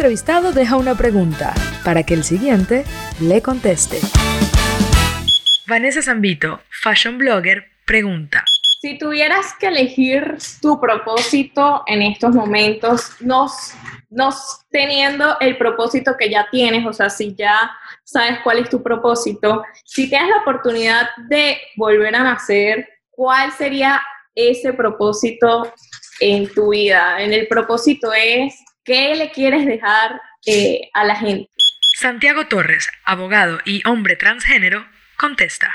entrevistado deja una pregunta para que el siguiente le conteste. Vanessa Zambito, fashion blogger, pregunta. Si tuvieras que elegir tu propósito en estos momentos, no, no teniendo el propósito que ya tienes, o sea, si ya sabes cuál es tu propósito, si tienes la oportunidad de volver a nacer, ¿cuál sería ese propósito en tu vida? En el propósito es, ¿qué le quieres dejar eh, a la gente? Santiago Torres, abogado y hombre transgénero, contesta.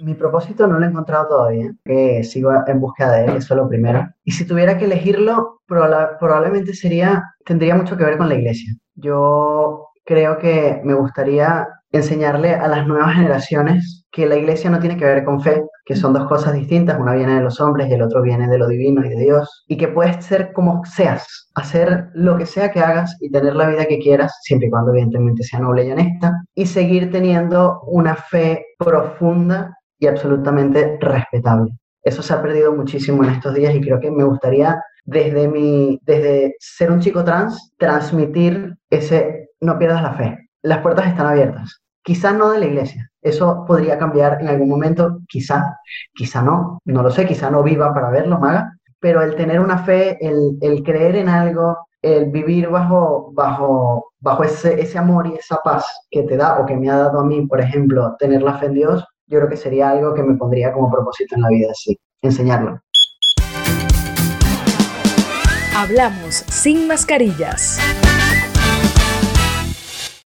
Mi propósito no lo he encontrado todavía, que sigo en búsqueda de él, eso es lo primero. Y si tuviera que elegirlo, probablemente sería, tendría mucho que ver con la iglesia. Yo creo que me gustaría enseñarle a las nuevas generaciones que la iglesia no tiene que ver con fe, que son dos cosas distintas, una viene de los hombres y el otro viene de lo divino y de Dios, y que puedes ser como seas, hacer lo que sea que hagas y tener la vida que quieras, siempre y cuando evidentemente sea noble y honesta, y seguir teniendo una fe profunda y absolutamente respetable. Eso se ha perdido muchísimo en estos días y creo que me gustaría desde mi desde ser un chico trans transmitir ese no pierdas la fe. Las puertas están abiertas. Quizá no de la iglesia. Eso podría cambiar en algún momento, quizá, quizá no, no lo sé, quizá no viva para verlo, maga, pero el tener una fe, el, creer en algo, el vivir bajo, bajo, bajo ese, ese amor y esa paz que te da o que me ha dado a mí, por ejemplo, tener la fe en Dios, yo creo que sería algo que me pondría como propósito en la vida, sí, enseñarlo. Hablamos sin mascarillas.